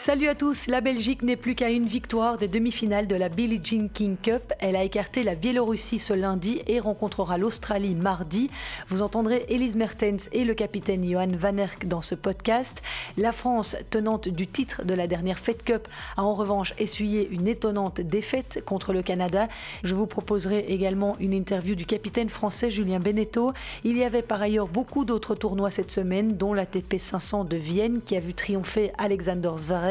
Salut à tous, la Belgique n'est plus qu'à une victoire des demi-finales de la Billie Jean King Cup. Elle a écarté la Biélorussie ce lundi et rencontrera l'Australie mardi. Vous entendrez Elise Mertens et le capitaine Johan Van Erck dans ce podcast. La France, tenante du titre de la dernière Fed Cup, a en revanche essuyé une étonnante défaite contre le Canada. Je vous proposerai également une interview du capitaine français Julien Beneteau. Il y avait par ailleurs beaucoup d'autres tournois cette semaine, dont l'ATP 500 de Vienne qui a vu triompher Alexander Zverev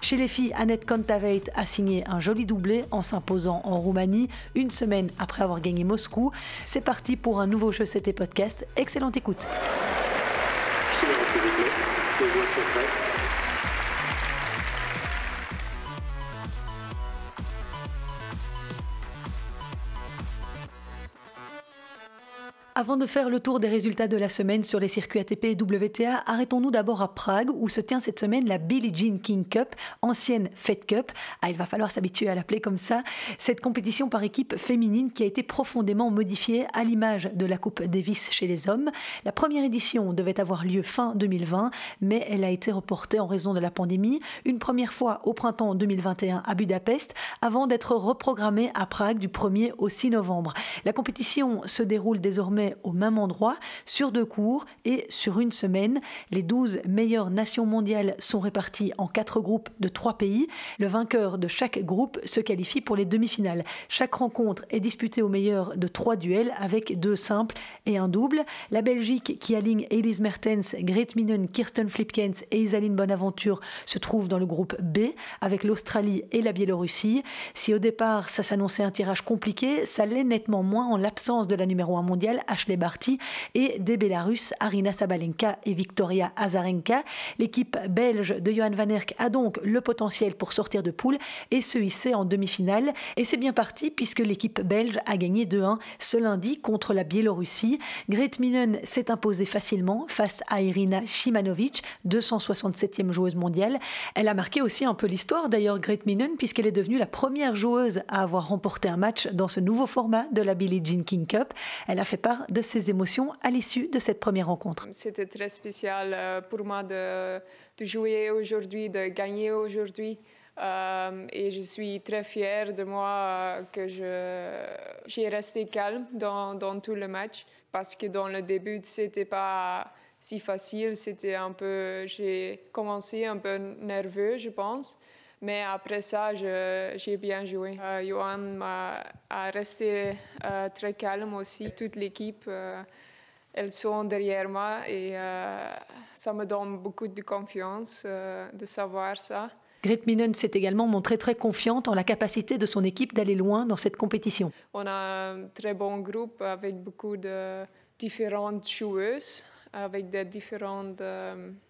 chez les filles, Annette Kontaveit a signé un joli doublé en s'imposant en Roumanie une semaine après avoir gagné Moscou. C'est parti pour un nouveau jeu CT Podcast. Excellente écoute. Avant de faire le tour des résultats de la semaine sur les circuits ATP et WTA, arrêtons-nous d'abord à Prague où se tient cette semaine la Billie Jean King Cup, ancienne Fed Cup. Ah, il va falloir s'habituer à l'appeler comme ça. Cette compétition par équipe féminine qui a été profondément modifiée à l'image de la Coupe Davis chez les hommes. La première édition devait avoir lieu fin 2020, mais elle a été reportée en raison de la pandémie. Une première fois au printemps 2021 à Budapest, avant d'être reprogrammée à Prague du 1er au 6 novembre. La compétition se déroule désormais au même endroit, sur deux cours et sur une semaine. Les 12 meilleures nations mondiales sont réparties en quatre groupes de trois pays. Le vainqueur de chaque groupe se qualifie pour les demi-finales. Chaque rencontre est disputée au meilleur de trois duels avec deux simples et un double. La Belgique, qui aligne Elise Mertens, Grete Minen, Kirsten Flipkens et Isaline Bonaventure, se trouve dans le groupe B avec l'Australie et la Biélorussie. Si au départ ça s'annonçait un tirage compliqué, ça l'est nettement moins en l'absence de la numéro 1 mondiale, Ashley Barty, et des Bélarusses, Arina Sabalenka et Victoria Azarenka. L'équipe belge de Johan Van Erck a donc le potentiel pour sortir de poule et se hisser en demi-finale. Et c'est bien parti puisque l'équipe belge a gagné 2-1 ce lundi contre la Biélorussie. Grete Minen s'est imposée facilement face à Irina Shimanovic, 267e joueuse mondiale. Elle a marqué aussi un peu l'histoire d'ailleurs, Grete Minen, puisqu'elle est devenue la première joueuse à avoir remporté un match dans ce nouveau format de la Billie Jean King Cup. Elle a fait part de ses émotions à l'issue de cette première rencontre. C'était très spécial euh, pour moi de, jouer aujourd'hui, de gagner aujourd'hui. Euh, et je suis très fière de moi euh, que j'ai resté calme dans, dans, tout le match parce que dans le début, c'était pas si facile. J'ai commencé un peu nerveux, je pense. Mais après ça, j'ai bien joué. Euh, Johan m'a resté euh, très calme aussi. Toute l'équipe, euh, elles sont derrière moi et ça me donne beaucoup de confiance de savoir ça. Grete Minen s'est également montrée très confiante en la capacité de son équipe d'aller loin dans cette compétition. On a un très bon groupe avec beaucoup de différentes joueuses, avec des différents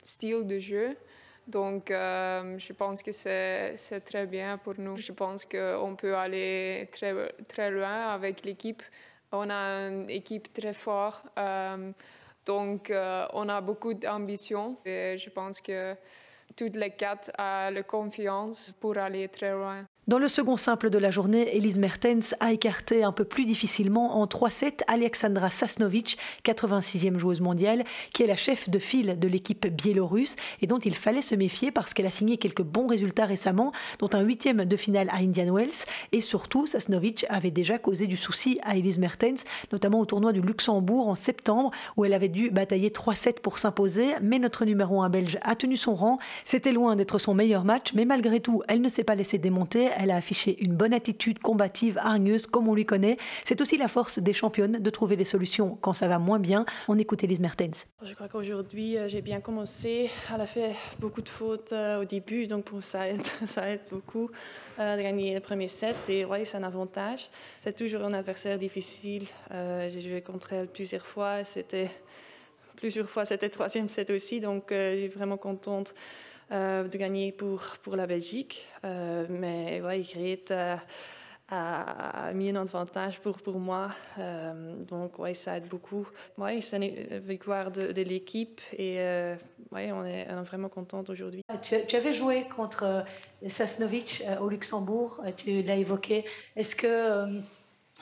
styles de jeu. Donc, euh, je pense que c'est très bien pour nous. Je pense qu'on peut aller très, très loin avec l'équipe. On a une équipe très forte. Euh, donc, euh, on a beaucoup d'ambition. Et je pense que toutes les quatre ont la confiance pour aller très loin. Dans le second simple de la journée, Elise Mertens a écarté un peu plus difficilement en 3-7 Alexandra Sasnovic, 86e joueuse mondiale, qui est la chef de file de l'équipe biélorusse et dont il fallait se méfier parce qu'elle a signé quelques bons résultats récemment, dont un huitième de finale à Indian Wells. Et surtout, Sasnovic avait déjà causé du souci à Elise Mertens, notamment au tournoi du Luxembourg en septembre, où elle avait dû batailler 3-7 pour s'imposer. Mais notre numéro 1 belge a tenu son rang. C'était loin d'être son meilleur match, mais malgré tout, elle ne s'est pas laissée démonter elle a affiché une bonne attitude combative, hargneuse, comme on lui connaît. C'est aussi la force des championnes de trouver des solutions quand ça va moins bien. On écoute Elise Mertens. Je crois qu'aujourd'hui, euh, j'ai bien commencé. Elle a fait beaucoup de fautes euh, au début, donc pour ça aide, ça aide beaucoup euh, de gagner le premier set. Et oui, c'est un avantage. C'est toujours un adversaire difficile. j'ai joué contre elle plusieurs fois. C'était plusieurs fois, c'était troisième set aussi, donc je suis vraiment contente de gagner pour, pour la Belgique. Euh, mais ouais, Grete a, mis un avantage pour, pour moi. Euh, donc, ouais, ça aide beaucoup. Ouais, c'est une victoire de, de l'équipe et ouais, on, est, vraiment contente aujourd'hui. Ah, tu, tu, avais joué contre Sasnovic au Luxembourg, tu l'as évoqué. Est-ce que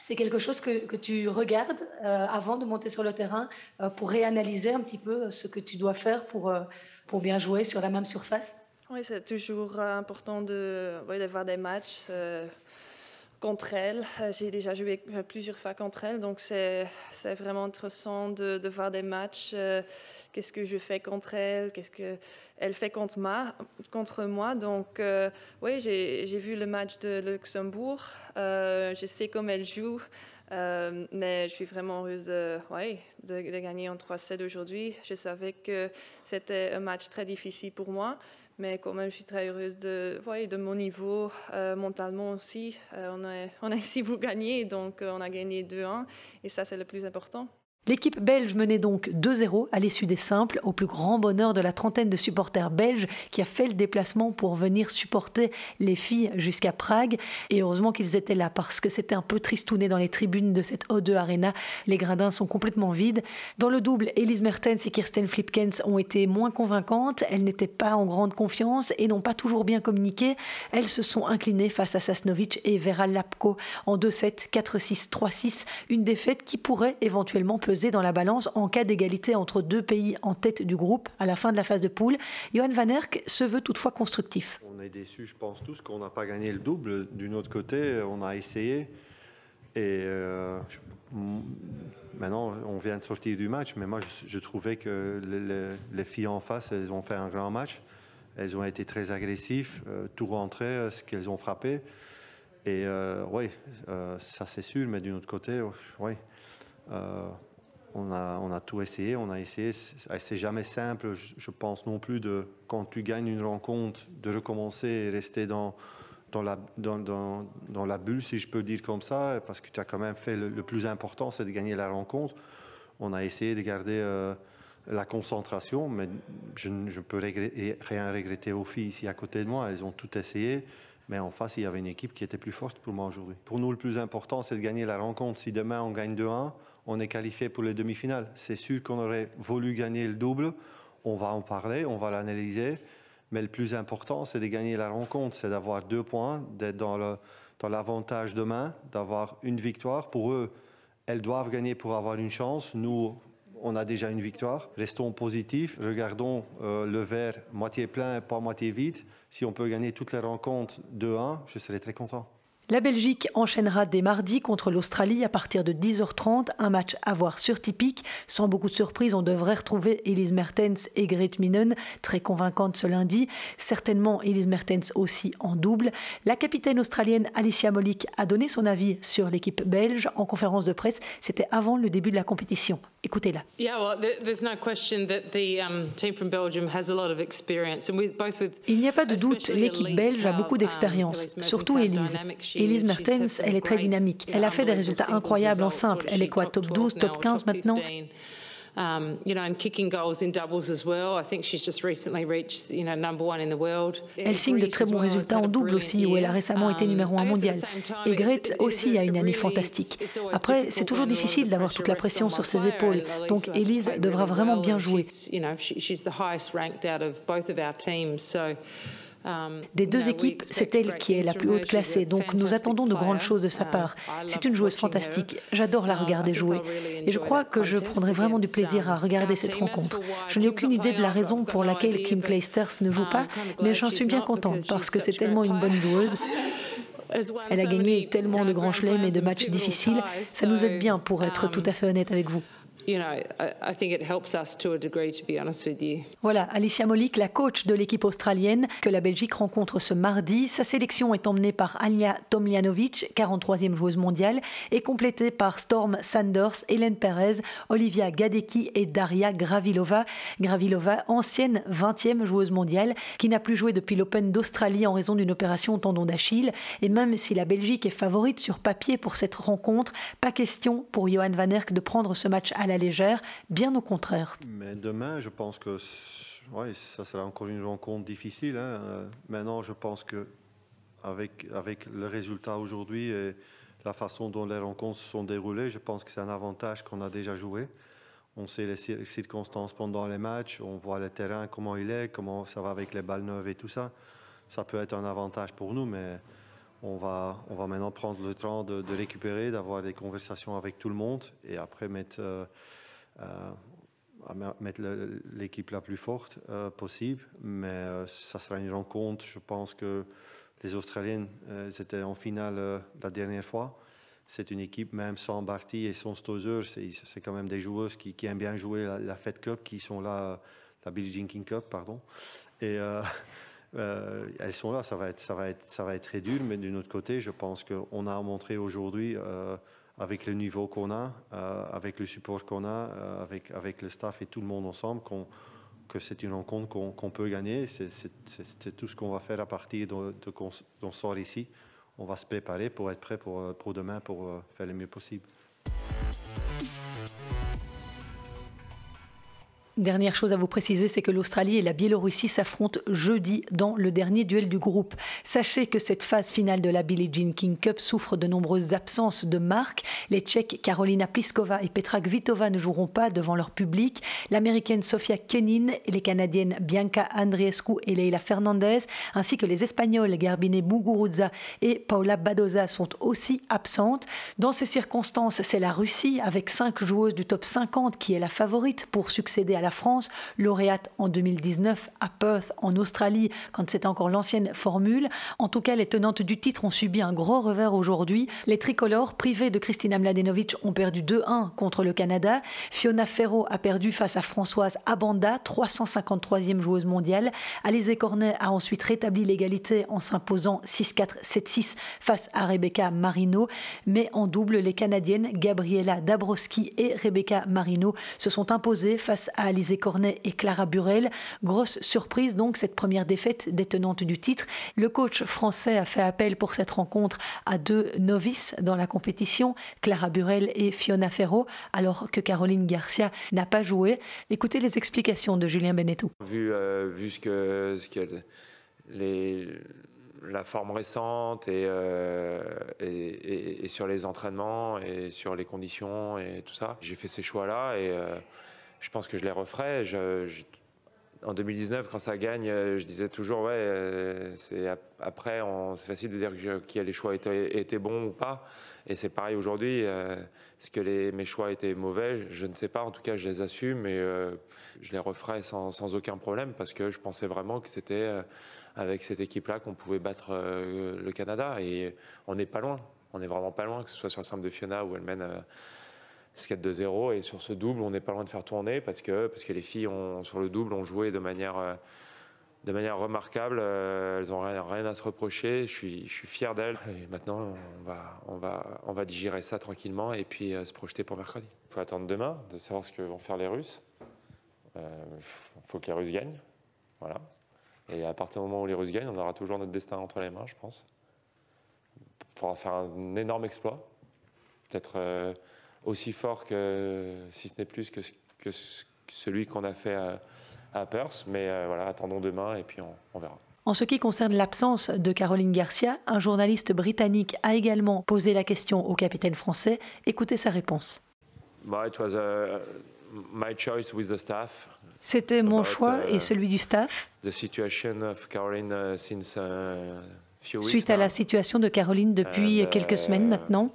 c'est quelque chose que, tu regardes avant de monter sur le terrain pour réanalyser un petit peu ce que tu dois faire pour pour bien jouer sur la même surface? Oui, c'est toujours important de, oui, voir des matchs contre elles. J'ai déjà joué plusieurs fois contre elles, donc c'est vraiment intéressant de, de, voir des matchs qu'est-ce que je fais contre elle, qu'est-ce qu'elle fait contre moi. Donc, euh, oui, j'ai vu le match de Luxembourg. Euh, je sais comment elle joue. Euh, mais je suis vraiment heureuse de, ouais, de, gagner en 3-7 aujourd'hui. Je savais que c'était un match très difficile pour moi, mais quand même, je suis très heureuse de, ouais, de mon niveau, mentalement aussi. on, a, on a ici pour gagner, donc on a gagné 2-1, et ça, c'est le plus important. L'équipe belge menait donc 2-0 à l'issue des simples, au plus grand bonheur de la trentaine de supporters belges qui a fait le déplacement pour venir supporter les filles jusqu'à Prague. Et heureusement qu'ils étaient là parce que c'était un peu tristouné dans les tribunes de cette O2 Arena. Les gradins sont complètement vides. Dans le double, Elise Mertens et Kirsten Flipkens ont été moins convaincantes. Elles n'étaient pas en grande confiance et n'ont pas toujours bien communiqué. Elles se sont inclinées face à Sasnovic et Vera Lapko en 2-7, 4-6, 3-6. Une défaite qui pourrait éventuellement peser dans la balance en cas d'égalité entre deux pays en tête du groupe à la fin de la phase de poule. Johan Van Erck se veut toutefois constructif. On est déçus, je pense tous, qu'on n'a pas gagné le double. D'une autre côté, on a essayé. Et euh, maintenant, on vient de sortir du match, mais moi, je, trouvais que les, filles en face, elles ont fait un grand match. Elles ont été très agressives, euh, tout rentré, euh, ce qu'elles ont frappé. Et oui, ça c'est sûr, mais d'une autre côté, oui on a, tout essayé, on a essayé. C'est jamais simple, je, pense non plus, de, quand tu gagnes une rencontre, de recommencer et rester dans, dans, la bulle, si je peux dire comme ça, parce que tu as quand même fait le, plus important, c'est de gagner la rencontre. On a essayé de garder euh, la concentration, mais je ne peux rien regretter aux filles ici à côté de moi. Elles ont tout essayé. Mais en face, il y avait une équipe qui était plus forte pour moi aujourd'hui. Pour nous, le plus important, c'est de gagner la rencontre. Si demain on gagne 2-1, on est qualifié pour les demi-finales. C'est sûr qu'on aurait voulu gagner le double. On va en parler, on va l'analyser. Mais le plus important, c'est de gagner la rencontre, c'est d'avoir deux points, d'être dans, dans l'avantage demain, d'avoir une victoire. Pour eux, elles doivent gagner pour avoir une chance. Nous, on a déjà une victoire. Restons positifs, regardons euh, le verre moitié plein, pas moitié vide. Si on peut gagner toutes les rencontres 2-1, je serai très content. La Belgique enchaînera dès mardi contre l'Australie à partir de 10h30, un match à voir sur typique. Sans beaucoup de surprise, on devrait retrouver Elise Mertens et Grete Minen, très convaincantes ce lundi. Certainement Elise Mertens aussi en double. La capitaine australienne Alicia Molik a donné son avis sur l'équipe belge en conférence de presse. C'était avant le début de la compétition. Écoutez-la. Il n'y a pas de doute, l'équipe belge a beaucoup um, d'expérience, surtout Elise. Elise Mertens, elle est très dynamique. Elle a fait des résultats incroyables en simple. Elle est quoi, top 12, top 15 maintenant Um, you know, and kicking goals in doubles as well. I think she's just recently reached, you know, number one in the world. Elle signe de très bons résultats en double aussi, où elle a récemment été numéro un um, mondial. Et Grete aussi a une année fantastique. Après, c'est toujours difficile d'avoir toute la pression sur ses épaules, donc Elise devra vraiment bien jouer. Um, Des deux équipes, c'est elle qui est la plus haute classée, donc nous attendons de grandes choses de sa um, part. C'est une joueuse fantastique, j'adore la um, regarder jouer. Et je crois que je prendrai vraiment du plaisir à regarder cette rencontre. Je n'ai aucune idée de la raison pour laquelle Kim Clijsters ne joue pas, mais j'en suis bien contente parce que c'est tellement une bonne joueuse. Elle a gagné tellement de grands chelems et de matchs difficiles, ça nous aide bien pour être tout à fait honnête avec vous. Voilà, Alicia Molik, la coach de l'équipe australienne que la Belgique rencontre ce mardi. Sa sélection est emmenée par Anja Tomljanovic, 43e joueuse mondiale, et complétée par Storm Sanders, Hélène Perez, Olivia Gadecki et Daria Gravilova. Gravilova, ancienne 20e joueuse mondiale, qui n'a plus joué depuis l'Open d'Australie en raison d'une opération au tendon d'Achille. Et même si la Belgique est favorite sur papier pour cette rencontre, pas question pour Johan Van Erck de prendre ce match à la légère, bien au contraire. Mais demain, je pense que ouais, ça sera encore une rencontre difficile. Hein. Euh, maintenant, je pense que avec, avec le résultat aujourd'hui et la façon dont les rencontres se sont déroulées, je pense que c'est un avantage qu'on a déjà joué. On sait les circonstances pendant les matchs, on voit le terrain, comment il est, comment ça va avec les balles neuves et tout ça. Ça peut être un avantage pour nous, mais on va, on va maintenant prendre le temps de, récupérer, d'avoir des conversations avec tout le monde et après mettre, euh, euh, mettre l'équipe la plus forte possible. Mais ça sera une rencontre. Je pense que les Australiennes étaient en finale la dernière fois. C'est une équipe, même sans Barty et sans Stozer, c'est quand même des joueuses qui, aiment bien jouer la, Fed Cup, qui sont là, la Billie Jean King Cup, pardon. Et euh, elles sont là, ça va être, ça va être, ça va être mais d'une autre côté, je pense qu'on a montré aujourd'hui, euh, avec le niveau qu'on a, euh, avec le support qu'on a, avec, avec le staff et tout le monde ensemble, que c'est une rencontre qu'on peut gagner. C'est tout ce qu'on va faire à partir de, de sort ici. On va se préparer pour être prêt pour demain, pour faire le mieux possible. Dernière chose à vous préciser, c'est que l'Australie et la Biélorussie s'affrontent jeudi dans le dernier duel du groupe. Sachez que cette phase finale de la Billie Jean King Cup souffre de nombreuses absences de marques. Les Tchèques Karolina Pliskova et Petra Kvitova ne joueront pas devant leur public. L'Américaine Sofia Kenin et les Canadiennes Bianca Andreescu et Leila Fernandez, ainsi que les Espagnols Garbine Muguruza et Paula Badoza sont aussi absentes. Dans ces circonstances, c'est la Russie avec cinq joueuses du top 50 qui est la favorite pour succéder à la France, lauréate en 2019 à Perth en Australie, quand c'était encore l'ancienne formule. En tout cas, les tenantes du titre ont subi un gros revers aujourd'hui. Les tricolores, privés de Kristina Mladenovic, ont perdu 2-1 contre le Canada. Fiona Ferro a perdu face à Françoise Abanda, 353e joueuse mondiale. Alizé Cornet a ensuite rétabli l'égalité en s'imposant 6-4, 7-6 face à Rebecca Marino. Mais en double, les Canadiennes Gabriela Dabrowski et Rebecca Marino se sont imposées face à Alizé Cornet et Clara Burel. Grosse surprise donc cette première défaite détenante du titre. Le coach français a fait appel pour cette rencontre à deux novices dans la compétition, Clara Burel et Fiona Ferro, alors que Caroline Garcia n'a pas joué. Écoutez les explications de Julien Beneteau. Vu, euh, vu ce que, la forme récente euh, et, et, sur les entraînements et sur les conditions et tout ça. J'ai fait ces choix-là et euh, je pense que je les referai. en 2019, quand ça gagne, euh, je disais toujours, ouais, euh, après, c'est facile de dire que, qui les choix étaient, étaient, bons ou pas. Et c'est pareil aujourd'hui. Euh, est-ce que mes choix étaient mauvais? Je ne sais pas. En tout cas, je les assume et je les referai sans, sans, aucun problème parce que je pensais vraiment que c'était avec cette équipe-là qu'on pouvait battre le Canada. Et on n'est pas loin. On n'est vraiment pas loin, que ce soit sur le simple de Fiona où elle mène skate de 0 et sur ce double on n'est pas loin de faire tourner parce que parce que les filles ont, sur le double ont joué de manière euh, de manière remarquable. Euh, elles ont rien, à se reprocher. Je suis je suis fier d'elles. Maintenant on va on va on va digérer ça tranquillement et puis euh, se projeter pour mercredi. Il faut attendre demain de savoir ce que vont faire les Russes. Il faut que les Russes gagnent. Voilà. Et à partir du moment où les Russes gagnent on aura toujours notre destin entre les mains je pense. Il faudra faire un énorme exploit. Peut-être aussi fort que, si ce n'est plus que, que celui qu'on a fait à, à Perth. Mais euh, voilà, attendons demain et puis on, on verra. En ce qui concerne l'absence de Caroline Garcia, un journaliste britannique a également posé la question au capitaine français. Écoutez sa réponse. C'était mon choix et uh, celui du staff. The situation of Caroline uh, since, uh, Suite à la situation de Caroline depuis quelques semaines maintenant.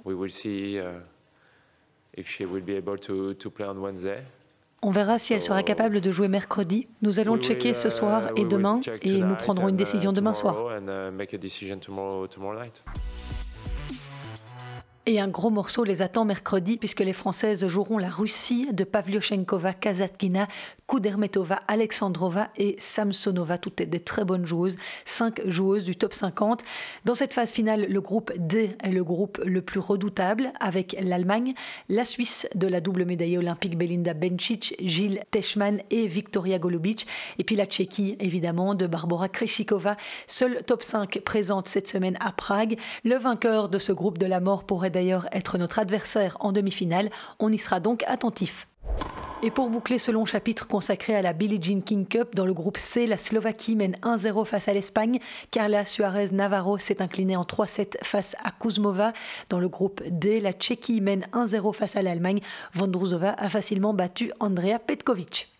Will see, on verra si elle sera capable de jouer mercredi. Nous allons checker ce soir et demain et nous prendrons une décision uh, demain soir. Et un gros morceau les attend mercredi puisque les Françaises joueront la Russie de Pavlyuchenkova, Kazatkina, Kudermetova, Alexandrova et Samsonova. Toutes des très bonnes joueuses, cinq joueuses du top 50. Dans cette phase finale, le groupe D est le groupe le plus redoutable avec l'Allemagne, la Suisse de la double médaillée olympique Belinda Bencic, Gilles Teschmann et Victoria Golubic. Et puis la Tchéquie, évidemment, de Barbara Krejcikova. Seul top 5 présente cette semaine à Prague. Le vainqueur de ce groupe de la mort pourrait d'ailleurs être notre adversaire en demi-finale. On y sera donc attentif. Et pour boucler ce long chapitre consacré à la Billie Jean King Cup, dans le groupe C, la Slovaquie mène 1-0 face à l'Espagne. Carla Suarez Navarro s'est inclinée en 3-7 face à Kuzmova. Dans le groupe D, la Tchéquie mène 1-0 face à l'Allemagne. Vondruzova a facilement battu Andrea Petkovic.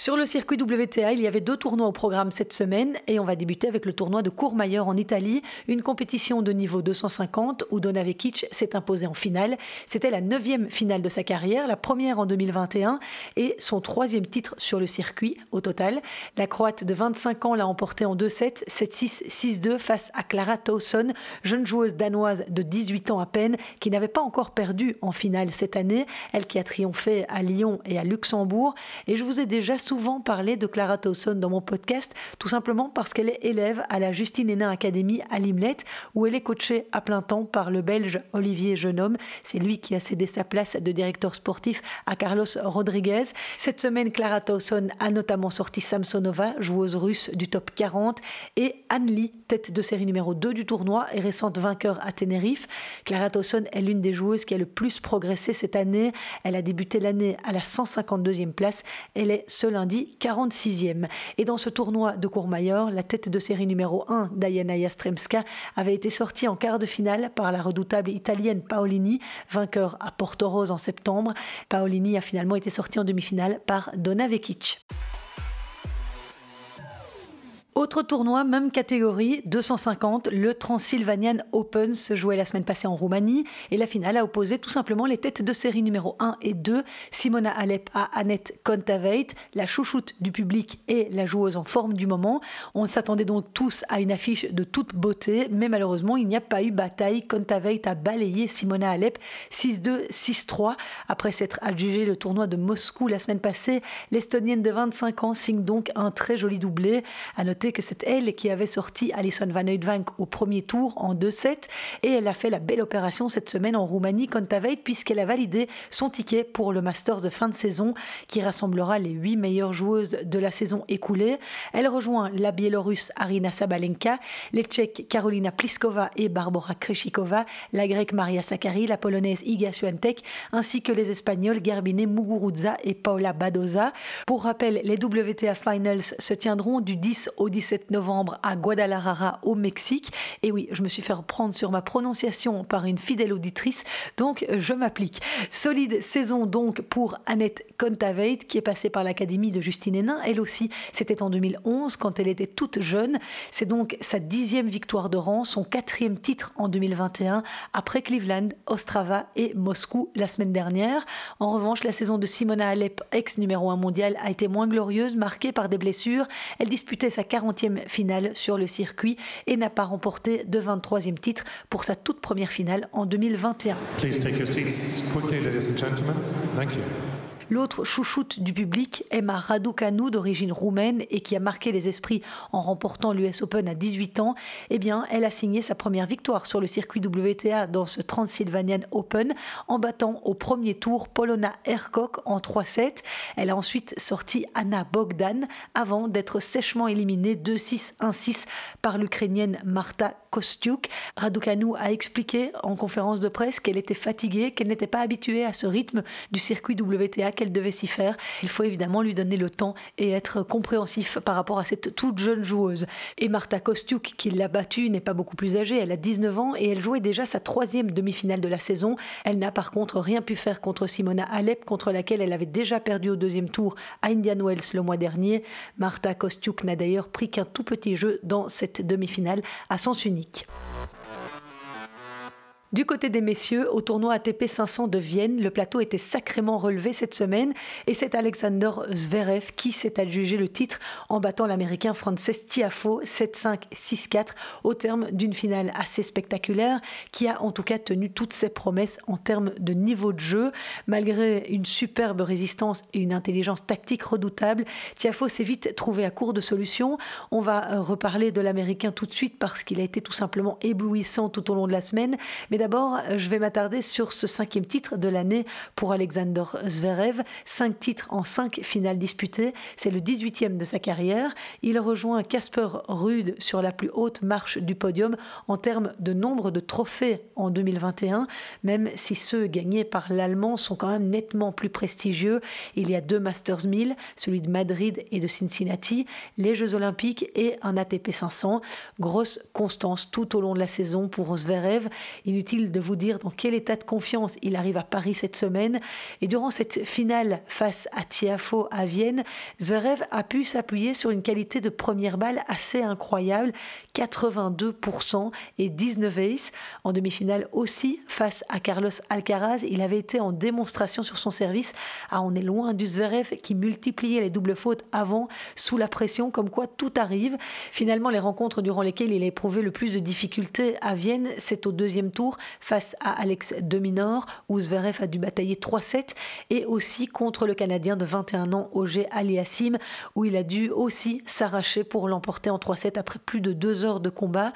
Sur le circuit WTA, il y avait deux tournois au programme cette semaine et on va débuter avec le tournoi de Courmayeur en Italie, une compétition de niveau 250 où Dona Vekic s'est imposé en finale. C'était la neuvième finale de sa carrière, la première en 2021 et son troisième titre sur le circuit au total. La Croate de 25 ans l'a emporté en 2-7, 7-6, 6-2 face à Clara Towson, jeune joueuse danoise de 18 ans à peine qui n'avait pas encore perdu en finale cette année, elle qui a triomphé à Lyon et à Luxembourg. Et je vous ai déjà souvent parlé de Clara Towson dans mon podcast, tout simplement parce qu'elle est élève à la Justine Hénin Academy à Limlet, où elle est coachée à plein temps par le Belge Olivier Jeunhomme. C'est lui qui a cédé sa place de directeur sportif à Carlos Rodriguez. Cette semaine, Clara Towson a notamment sorti Samsonova, joueuse russe du top 40, et Anne Lee, tête de série numéro 2 du tournoi et récente vainqueur à Tenerife. Clara Towson est l'une des joueuses qui a le plus progressé cette année. Elle a débuté l'année à la 152e place. Elle est seule lundi 46e. Et dans ce tournoi de Courmayeur, la tête de série numéro 1, Diana Jastremska, avait été sortie en quart de finale par la redoutable italienne Paolini, vainqueur à Porto Rose en septembre. Paolini a finalement été sortie en demi-finale par Donna Vekic. Autre tournoi, même catégorie, 250, le Transylvanian Open se jouait la semaine passée en Roumanie et la finale a opposé tout simplement les têtes de série numéro 1 et 2, Simona Alep à Annette Kontaveit, la chouchoute du public et la joueuse en forme du moment. On s'attendait donc tous à une affiche de toute beauté, mais malheureusement il n'y a pas eu bataille. Kontaveit a balayé Simona Alep 6-2, 6-3. Après s'être adjugé le tournoi de Moscou la semaine passée, l'Estonienne de 25 ans signe donc un très joli doublé. À noter que c'est elle qui avait sorti Alison Van Oudvank au premier tour en 2-7 et elle a fait la belle opération cette semaine en Roumanie contre puisqu'elle a validé son ticket pour le Masters de fin de saison qui rassemblera les huit meilleures joueuses de la saison écoulée. Elle rejoint la Biélorusse Arina Sabalenka, les Tchèques Karolina Pliskova et Barbara Kreshikova, la Grecque Maria Sakkari, la Polonaise Iga Swiatek ainsi que les Espagnols Gerbine Muguruza et Paola Badoza. Pour rappel, les WTA Finals se tiendront du 10 au 10 17 novembre à Guadalajara au Mexique. Et oui, je me suis fait reprendre sur ma prononciation par une fidèle auditrice, donc je m'applique. Solide saison donc pour Annette Kontaveit qui est passée par l'Académie de Justine Hénin. Elle aussi, c'était en 2011 quand elle était toute jeune. C'est donc sa dixième victoire de rang, son quatrième titre en 2021 après Cleveland, Ostrava et Moscou la semaine dernière. En revanche, la saison de Simona Alep, ex numéro 1 mondial, a été moins glorieuse, marquée par des blessures. Elle disputait sa 40 finale sur le circuit et n'a pas remporté de 23e titre pour sa toute première finale en 2021. L'autre chouchoute du public, Emma Raducanu, d'origine roumaine et qui a marqué les esprits en remportant l'US Open à 18 ans, eh bien, elle a signé sa première victoire sur le circuit WTA dans ce Transylvanian Open en battant au premier tour Polona Herkok en 3-7. Elle a ensuite sorti Anna Bogdan avant d'être sèchement éliminée 2-6, 1-6 par l'Ukrainienne Marta Kostiuk. Raducanu a expliqué en conférence de presse qu'elle était fatiguée, qu'elle n'était pas habituée à ce rythme du circuit WTA qu'elle devait s'y faire. Il faut évidemment lui donner le temps et être compréhensif par rapport à cette toute jeune joueuse. Et Marta Kostiuk, qui l'a battue, n'est pas beaucoup plus âgée, elle a 19 ans et elle jouait déjà sa troisième demi-finale de la saison. Elle n'a par contre rien pu faire contre Simona Alep, contre laquelle elle avait déjà perdu au deuxième tour à Indian Wells le mois dernier. Marta Kostiuk n'a d'ailleurs pris qu'un tout petit jeu dans cette demi-finale à sens unique. Du côté des messieurs, au tournoi ATP 500 de Vienne, le plateau était sacrément relevé cette semaine et c'est Alexander Zverev qui s'est adjugé le titre en battant l'américain Frances Tiafo 7-5, 6-4 au terme d'une finale assez spectaculaire qui a en tout cas tenu toutes ses promesses en termes de niveau de jeu. Malgré une superbe résistance et une intelligence tactique redoutable, Tiafo s'est vite trouvé à court de solutions. On va reparler de l'américain tout de suite parce qu'il a été tout simplement éblouissant tout au long de la semaine. D'abord, je vais m'attarder sur ce cinquième titre de l'année pour Alexander Zverev. Cinq titres en cinq finales disputées. C'est le 18e de sa carrière. Il rejoint Casper Ruud sur la plus haute marche du podium en termes de nombre de trophées en 2021, même si ceux gagnés par l'Allemand sont quand même nettement plus prestigieux. Il y a deux Masters 1000, celui de Madrid et de Cincinnati, les Jeux Olympiques et un ATP 500. Grosse constance tout au long de la saison pour Zverev. De vous dire dans quel état de confiance il arrive à Paris cette semaine. Et durant cette finale face à Tiafo à Vienne, Zverev a pu s'appuyer sur une qualité de première balle assez incroyable, 82% et 19 aces. En demi-finale aussi, face à Carlos Alcaraz, il avait été en démonstration sur son service. Ah, on est loin du Zverev qui multipliait les doubles fautes avant, sous la pression, comme quoi tout arrive. Finalement, les rencontres durant lesquelles il a éprouvé le plus de difficultés à Vienne, c'est au deuxième tour face à Alex Dominor, où Zverev a dû batailler 3-7, et aussi contre le Canadien de 21 ans, Auger Aliassim, où il a dû aussi s'arracher pour l'emporter en 3-7 après plus de deux heures de combat.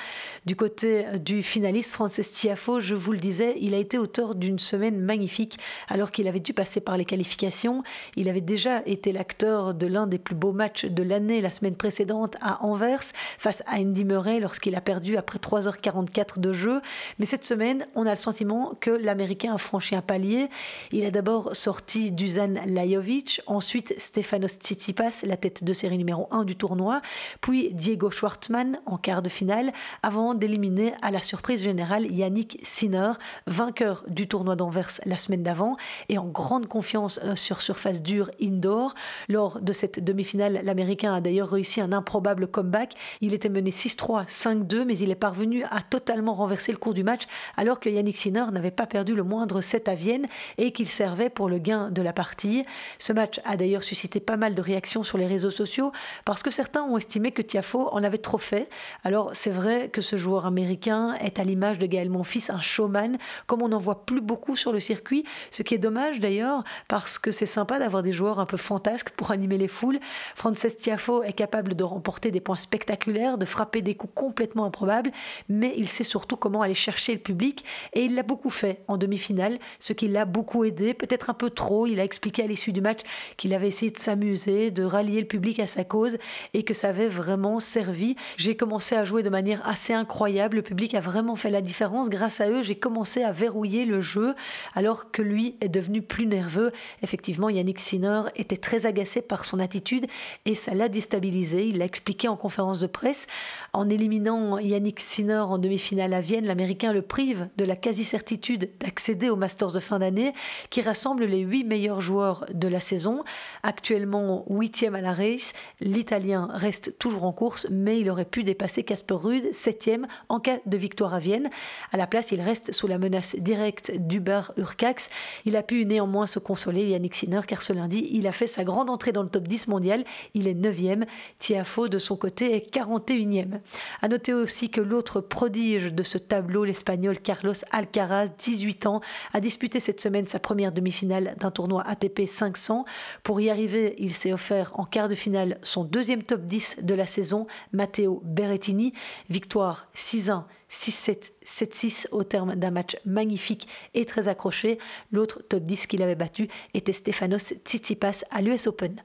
Du côté du finaliste Frances Tiafo, je vous le disais, il a été auteur d'une semaine magnifique alors qu'il avait dû passer par les qualifications. Il avait déjà été l'acteur de l'un des plus beaux matchs de l'année la semaine précédente à Anvers face à Andy Murray lorsqu'il a perdu après 3h44 de jeu. Mais cette semaine, on a le sentiment que l'Américain a franchi un palier. Il a d'abord sorti Dusan Lajovic, ensuite Stefanos Tsitsipas, la tête de série numéro 1 du tournoi, puis Diego Schwartzmann en quart de finale, avant d'éliminer à la surprise générale Yannick Sinner, vainqueur du tournoi d'Anvers la semaine d'avant et en grande confiance euh, sur surface dure indoor. Lors de cette demi-finale, l'Américain a d'ailleurs réussi un improbable comeback. Il était mené 6-3, 5-2, mais il est parvenu à totalement renverser le cours du match alors que Yannick Sinner n'avait pas perdu le moindre set à Vienne et qu'il servait pour le gain de la partie. Ce match a d'ailleurs suscité pas mal de réactions sur les réseaux sociaux parce que certains ont estimé que Tiafo en avait trop fait. Alors c'est vrai que ce joueur américain est à l'image de Gaël Monfils un showman comme on n'en voit plus beaucoup sur le circuit, ce qui est dommage d'ailleurs parce que c'est sympa d'avoir des joueurs un peu fantasques pour animer les foules. Frances Tiafo est capable de remporter des points spectaculaires, de frapper des coups complètement improbables, mais il sait surtout comment aller chercher le public et il l'a beaucoup fait en demi-finale, ce qui l'a beaucoup aidé, peut-être un peu trop. Il a expliqué à l'issue du match qu'il avait essayé de s'amuser, de rallier le public à sa cause et que ça avait vraiment servi. J'ai commencé à jouer de manière assez incroyable. Le public a vraiment fait la différence. Grâce à eux, j'ai commencé à verrouiller le jeu alors que lui est devenu plus nerveux. Effectivement, Yannick Sinner était très agacé par son attitude et ça l'a déstabilisé. Il l'a expliqué en conférence de presse. En éliminant Yannick Sinner en demi-finale à Vienne, l'Américain le prive de la quasi-certitude d'accéder au Masters de fin d'année qui rassemble les huit meilleurs joueurs de la saison. Actuellement huitième à la race, l'Italien reste toujours en course, mais il aurait pu dépasser Casper Ruud, septième en cas de victoire à Vienne. À la place, il reste sous la menace directe d'Uber Urcax. Il a pu néanmoins se consoler, Yannick Sinner, car ce lundi, il a fait sa grande entrée dans le top 10 mondial. Il est neuvième. Tiafo, de son côté, est 41e. À noter aussi que l'autre prodige de ce tableau, l'Espagnol Carlos Alcaraz, 18 ans, a disputé cette semaine sa première demi-finale d'un tournoi ATP 500. Pour y arriver, il s'est offert en quart de finale son deuxième top 10 de la saison, Matteo Berrettini. Victoire 6-1. 6-7, 7-6 au terme d'un match magnifique et très accroché. L'autre top 10 qu'il avait battu était Stefanos Tsitsipas à l'US Open.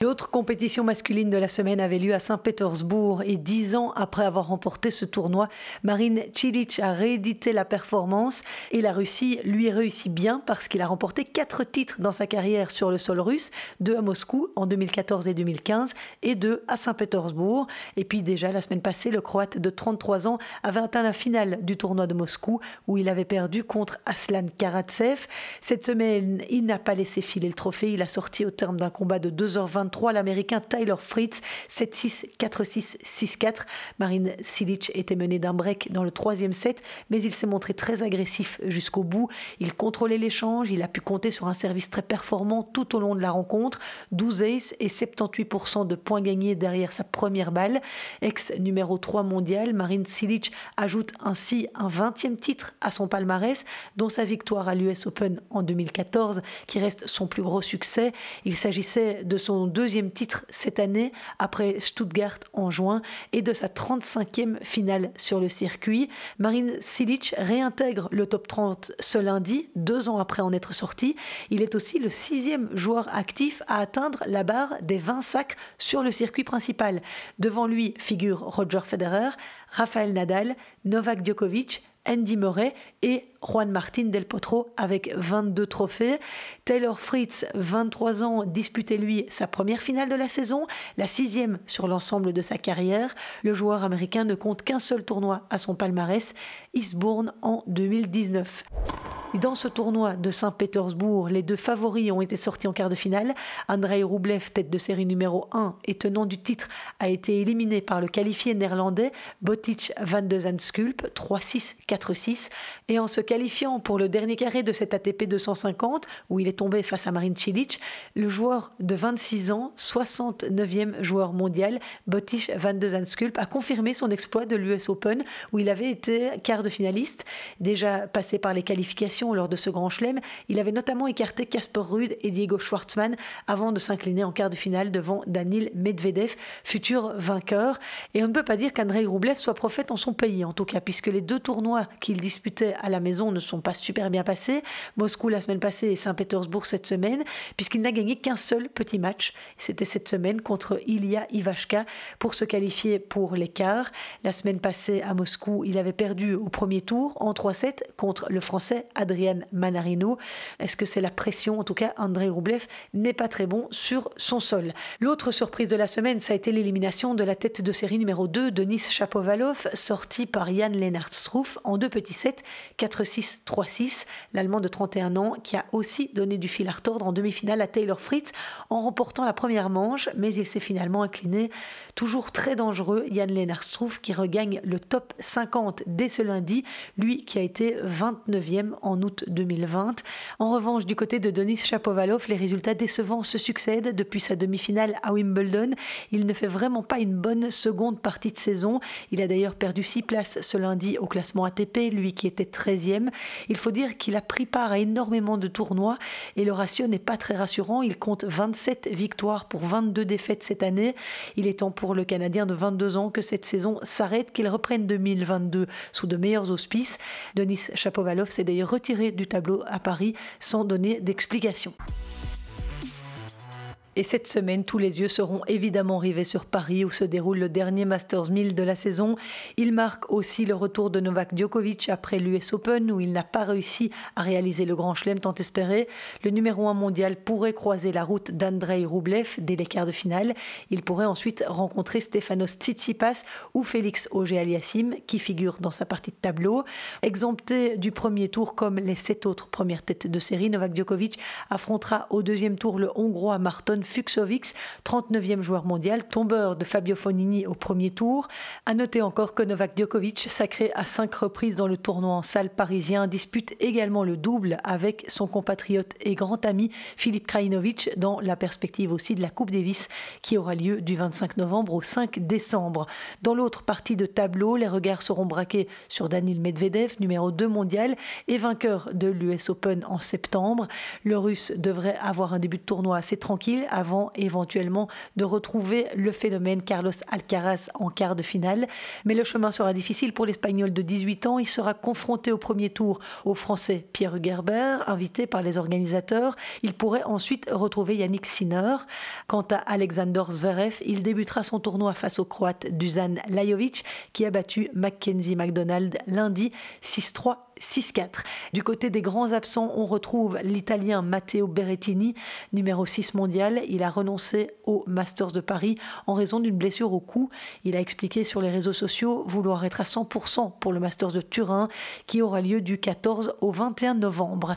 L'autre compétition masculine de la semaine avait lieu à Saint-Pétersbourg et dix ans après avoir remporté ce tournoi, Marine Cilic a réédité la performance et la Russie lui réussit bien parce qu'il a remporté quatre titres dans sa carrière sur le sol russe, deux à Moscou en 2014 et 2015 et deux à Saint-Pétersbourg. Et puis déjà la semaine passée, le Croate de 33 ans avait atteint la finale du tournoi de Moscou où il avait perdu contre Aslan Karatsev. Cette semaine, il n'a pas laissé filer le trophée, il a sorti au terme d'un combat de 2h20 l'Américain Tyler Fritz 7-6, 4-6, 6-4. Marine Silic était mené d'un break dans le troisième set, mais il s'est montré très agressif jusqu'au bout. Il contrôlait l'échange, il a pu compter sur un service très performant tout au long de la rencontre. 12 aces et 78% de points gagnés derrière sa première balle. Ex numéro 3 mondial, Marine Silic ajoute ainsi un 20e titre à son palmarès, dont sa victoire à l'US Open en 2014, qui reste son plus gros succès. Il s'agissait de son deuxième titre cette année après Stuttgart en juin et de sa 35e finale sur le circuit. Marine Silic réintègre le top 30 ce lundi, deux ans après en être sorti. Il est aussi le sixième joueur actif à atteindre la barre des 20 sacs sur le circuit principal. Devant lui figurent Roger Federer, Rafael Nadal, Novak Djokovic, Andy Murray et Juan Martin Del Potro avec 22 trophées. Taylor Fritz, 23 ans, disputait lui sa première finale de la saison, la sixième sur l'ensemble de sa carrière. Le joueur américain ne compte qu'un seul tournoi à son palmarès, Eastbourne en 2019 dans ce tournoi de Saint-Pétersbourg, les deux favoris ont été sortis en quart de finale. Andrei Rublev, tête de série numéro 1 et tenant du titre, a été éliminé par le qualifié néerlandais Botic van de Zandskulp 3-6, 4-6. Et en se qualifiant pour le dernier carré de cet ATP 250, où il est tombé face à Marin Cilic, le joueur de 26 ans, 69e joueur mondial, Botic van de Zandskulp, a confirmé son exploit de l'US Open, où il avait été quart de finaliste, déjà passé par les qualifications lors de ce grand chelem. Il avait notamment écarté Casper Ruud et Diego Schwartzmann avant de s'incliner en quart de finale devant Danil Medvedev, futur vainqueur. Et on ne peut pas dire qu'Andrei Rublev soit prophète en son pays, en tout cas, puisque les deux tournois qu'il disputait à la maison ne sont pas super bien passés. Moscou la semaine passée et Saint-Pétersbourg cette semaine, puisqu'il n'a gagné qu'un seul petit match. C'était cette semaine contre Ilya Ivashka pour se qualifier pour l'écart. La semaine passée à Moscou, il avait perdu au premier tour en 3-7 contre le français Adrian Manarino. Est-ce que c'est la pression? En tout cas, André Roublev n'est pas très bon sur son sol. L'autre surprise de la semaine, ça a été l'élimination de la tête de série numéro 2, Denis Chapovalov, sorti par Jan Lennart Struff en deux petits sets, 4-6, 3-6. L'Allemand de 31 ans qui a aussi donné du fil à retordre en demi-finale à Taylor Fritz en remportant la première manche, mais il s'est finalement incliné. Toujours très dangereux, Jan Lennart Struff qui regagne le top 50 dès ce lundi, lui qui a été 29e en août 2020. En revanche, du côté de Denis Chapovalov, les résultats décevants se succèdent depuis sa demi-finale à Wimbledon. Il ne fait vraiment pas une bonne seconde partie de saison. Il a d'ailleurs perdu 6 places ce lundi au classement ATP, lui qui était 13e. Il faut dire qu'il a pris part à énormément de tournois et le ratio n'est pas très rassurant. Il compte 27 victoires pour 22 défaites cette année. Il est temps pour le Canadien de 22 ans que cette saison s'arrête, qu'il reprenne 2022 sous de meilleurs auspices. Denis Chapovalov s'est d'ailleurs retiré du tableau à Paris sans donner d'explication. Et cette semaine, tous les yeux seront évidemment rivés sur Paris où se déroule le dernier Masters 1000 de la saison. Il marque aussi le retour de Novak Djokovic après l'US Open où il n'a pas réussi à réaliser le grand chelem tant espéré. Le numéro 1 mondial pourrait croiser la route d'Andrei Rublev dès les quarts de finale. Il pourrait ensuite rencontrer Stefanos Tsitsipas ou Félix Auger-Aliassime qui figurent dans sa partie de tableau. Exempté du premier tour comme les sept autres premières têtes de série, Novak Djokovic affrontera au deuxième tour le Hongrois Marton Fuxovics, 39e joueur mondial, tombeur de Fabio Fonini au premier tour. À noter encore que Novak Djokovic, sacré à cinq reprises dans le tournoi en salle parisien, dispute également le double avec son compatriote et grand ami Philippe Krajinovic dans la perspective aussi de la Coupe Davis qui aura lieu du 25 novembre au 5 décembre. Dans l'autre partie de tableau, les regards seront braqués sur Danil Medvedev, numéro 2 mondial et vainqueur de l'US Open en septembre. Le russe devrait avoir un début de tournoi assez tranquille avant éventuellement de retrouver le phénomène Carlos Alcaraz en quart de finale. Mais le chemin sera difficile pour l'Espagnol de 18 ans. Il sera confronté au premier tour au Français Pierre Gerber, invité par les organisateurs. Il pourrait ensuite retrouver Yannick Sinner. Quant à Alexander Zverev, il débutera son tournoi face au Croate Dusan Lajovic qui a battu Mackenzie McDonald lundi 6-3 6-4. Du côté des grands absents, on retrouve l'Italien Matteo Berrettini, numéro 6 mondial. Il a renoncé au Masters de Paris en raison d'une blessure au cou. Il a expliqué sur les réseaux sociaux vouloir être à 100% pour le Masters de Turin qui aura lieu du 14 au 21 novembre.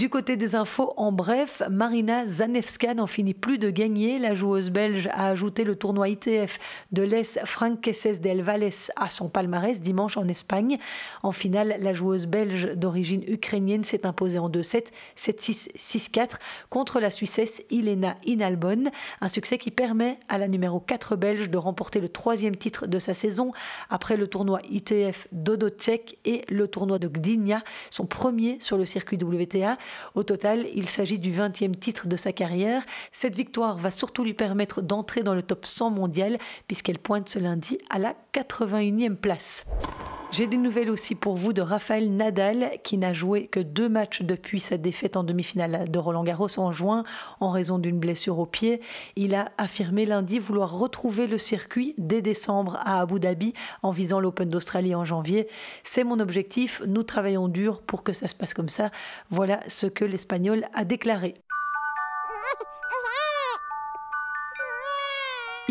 Du côté des infos, en bref, Marina Zanevska n'en finit plus de gagner. La joueuse belge a ajouté le tournoi ITF de l'Es Franqueses del Valles à son palmarès dimanche en Espagne. En finale, la joueuse belge d'origine ukrainienne s'est imposée en 2-7, 7-6, 6-4 contre la Suissesse Ilena Inalbon. Un succès qui permet à la numéro 4 belge de remporter le troisième titre de sa saison après le tournoi ITF d'Odotchek et le tournoi de Gdynia, son premier sur le circuit WTA. Au total, il s'agit du 20e titre de sa carrière. Cette victoire va surtout lui permettre d'entrer dans le top 100 mondial puisqu'elle pointe ce lundi à la 81e place. J'ai des nouvelles aussi pour vous de Raphaël Nadal qui n'a joué que deux matchs depuis sa défaite en demi-finale de Roland Garros en juin en raison d'une blessure au pied. Il a affirmé lundi vouloir retrouver le circuit dès décembre à Abu Dhabi en visant l'Open d'Australie en janvier. C'est mon objectif, nous travaillons dur pour que ça se passe comme ça. Voilà ce que l'Espagnol a déclaré.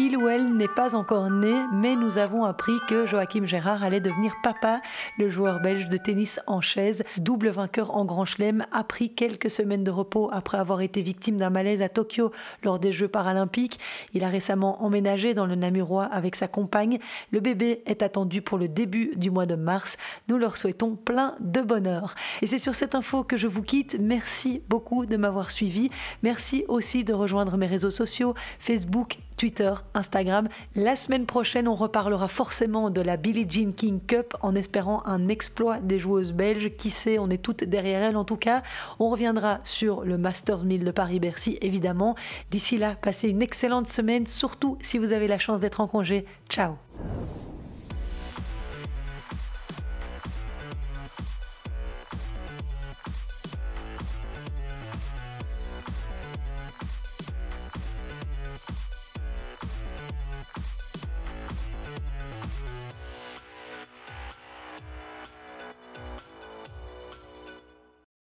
Il ou elle n'est pas encore né, mais nous avons appris que Joachim Gérard allait devenir papa. Le joueur belge de tennis en chaise, double vainqueur en Grand Chelem, a pris quelques semaines de repos après avoir été victime d'un malaise à Tokyo lors des Jeux paralympiques. Il a récemment emménagé dans le Namurois avec sa compagne. Le bébé est attendu pour le début du mois de mars. Nous leur souhaitons plein de bonheur. Et c'est sur cette info que je vous quitte. Merci beaucoup de m'avoir suivi. Merci aussi de rejoindre mes réseaux sociaux, Facebook, Twitter, Instagram. La semaine prochaine, on reparlera forcément de la Billie Jean King Cup en espérant un exploit des joueuses belges. Qui sait, on est toutes derrière elles en tout cas. On reviendra sur le Masters 1000 de Paris-Bercy évidemment. D'ici là, passez une excellente semaine, surtout si vous avez la chance d'être en congé. Ciao